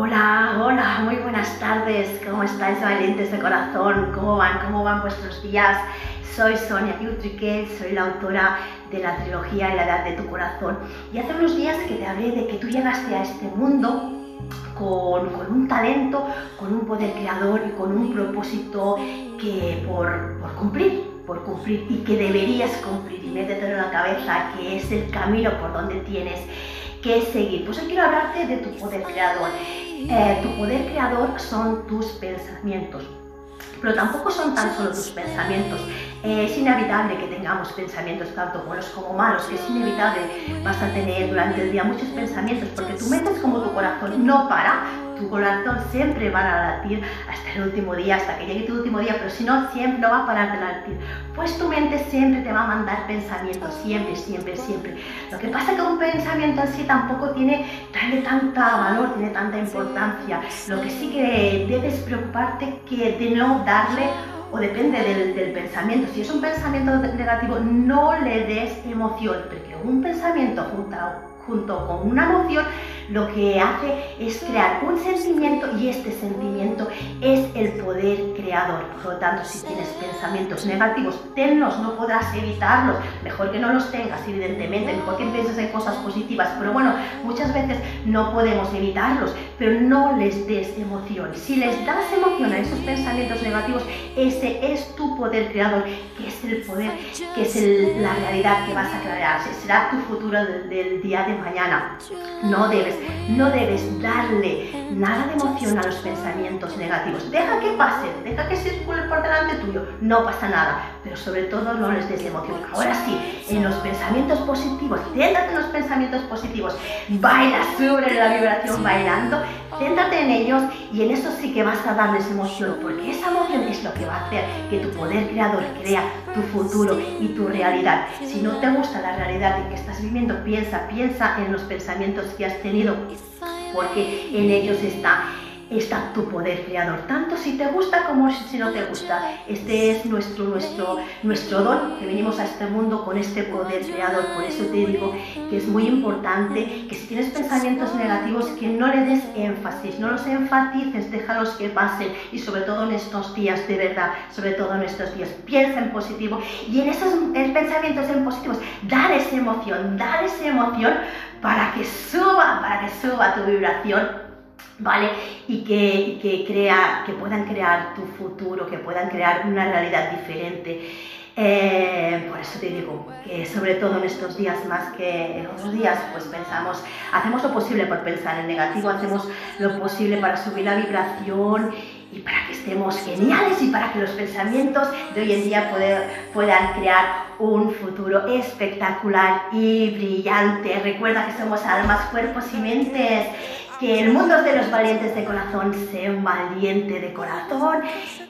Hola, hola, muy buenas tardes. ¿Cómo estáis, valientes de corazón? ¿Cómo van? ¿Cómo van vuestros días? Soy Sonia Utrique, soy la autora de la trilogía La Edad de tu Corazón. Y hace unos días que te hablé de que tú llegaste a este mundo con, con, un talento, con un poder creador y con un propósito que por, por cumplir, por cumplir y que deberías cumplir y métetelo en la cabeza que es el camino por donde tienes seguir. Pues hoy quiero hablarte de tu poder creador. Eh, tu poder creador son tus pensamientos. Pero tampoco son tan solo tus pensamientos. Eh, es inevitable que tengamos pensamientos tanto buenos como malos, es inevitable vas a tener durante el día muchos pensamientos, porque tu mente es como tu corazón, no para, tu corazón siempre va a latir hasta el último día, hasta que llegue tu último día, pero si no, siempre no va a parar de latir. Pues tu mente siempre te va a mandar pensamientos, siempre, siempre, siempre. Lo que pasa es que un pensamiento en sí tampoco tiene, tiene tanta valor, tiene tanta importancia. Lo que sí que debes preocuparte que de no darle o depende del, del, pensamiento. Si es un pensamiento negativo, no le des emoción, porque un pensamiento junto junto con una emoción, lo que hace es crear un sentimiento y este sentimiento es el poder creador. Por lo tanto, si tienes pensamientos negativos, tenlos, no podrás evitarlos. Mejor que no los tengas, evidentemente, mejor que pienses en cosas positivas. Pero bueno, muchas veces no podemos evitarlos, pero no les des emoción. Si les das emoción a esos pensamientos negativos, ese es tu poder creador, que es el poder, que es la realidad que vas a crear. Será tu futuro del, del día de mañana. No debes, no debes darle nada de emoción a los pensamientos negativos. Deja que pase, deja que circule por delante tuyo, no pasa nada, pero sobre todo no les des emoción. Ahora sí, en los pensamientos positivos, céntrate en los pensamientos positivos, baila sobre la vibración bailando, céntrate en ellos y en eso sí que vas a darles emoción, porque esa emoción es lo que va a hacer que tu poder creador crea tu futuro y tu realidad. Si no te gusta la realidad en que estás viviendo, piensa, piensa en los pensamientos que has tenido, porque en ellos está está tu poder creador, tanto si te gusta como si no te gusta. Este es nuestro, nuestro, nuestro don, que venimos a este mundo con este poder creador. Por eso te digo que es muy importante que si tienes pensamientos negativos, que no le des énfasis, no los enfatices, déjalos que pasen y sobre todo en estos días, de verdad, sobre todo en estos días, piensa en positivo y en esos pensamientos en positivos, dale emoción, dale esa emoción para que suba, para que suba tu vibración ¿vale? Y que, que, crea, que puedan crear tu futuro, que puedan crear una realidad diferente. Eh, por eso te digo que sobre todo en estos días más que en otros días, pues pensamos, hacemos lo posible por pensar en negativo, hacemos lo posible para subir la vibración y para que estemos geniales y para que los pensamientos de hoy en día puedan crear un futuro espectacular y brillante. Recuerda que somos almas, cuerpos y mentes que el mundo es de los valientes de corazón, sé un valiente de corazón.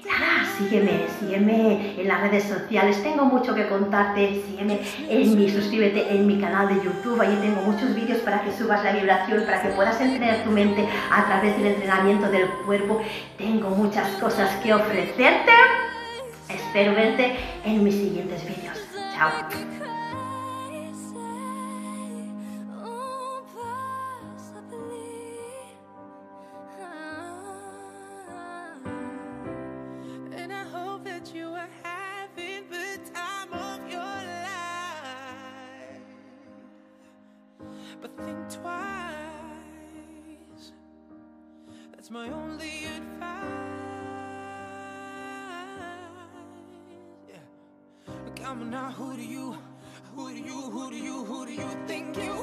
Nada, sígueme, sígueme en las redes sociales, tengo mucho que contarte, sígueme en mi, suscríbete en mi canal de YouTube, allí tengo muchos vídeos para que subas la vibración, para que puedas entrenar tu mente a través del entrenamiento del cuerpo. Tengo muchas cosas que ofrecerte. Espero verte en mis siguientes vídeos. Chao. That's my only advice. Yeah. Come on now, who do you, who do you, who do you, who do you think you?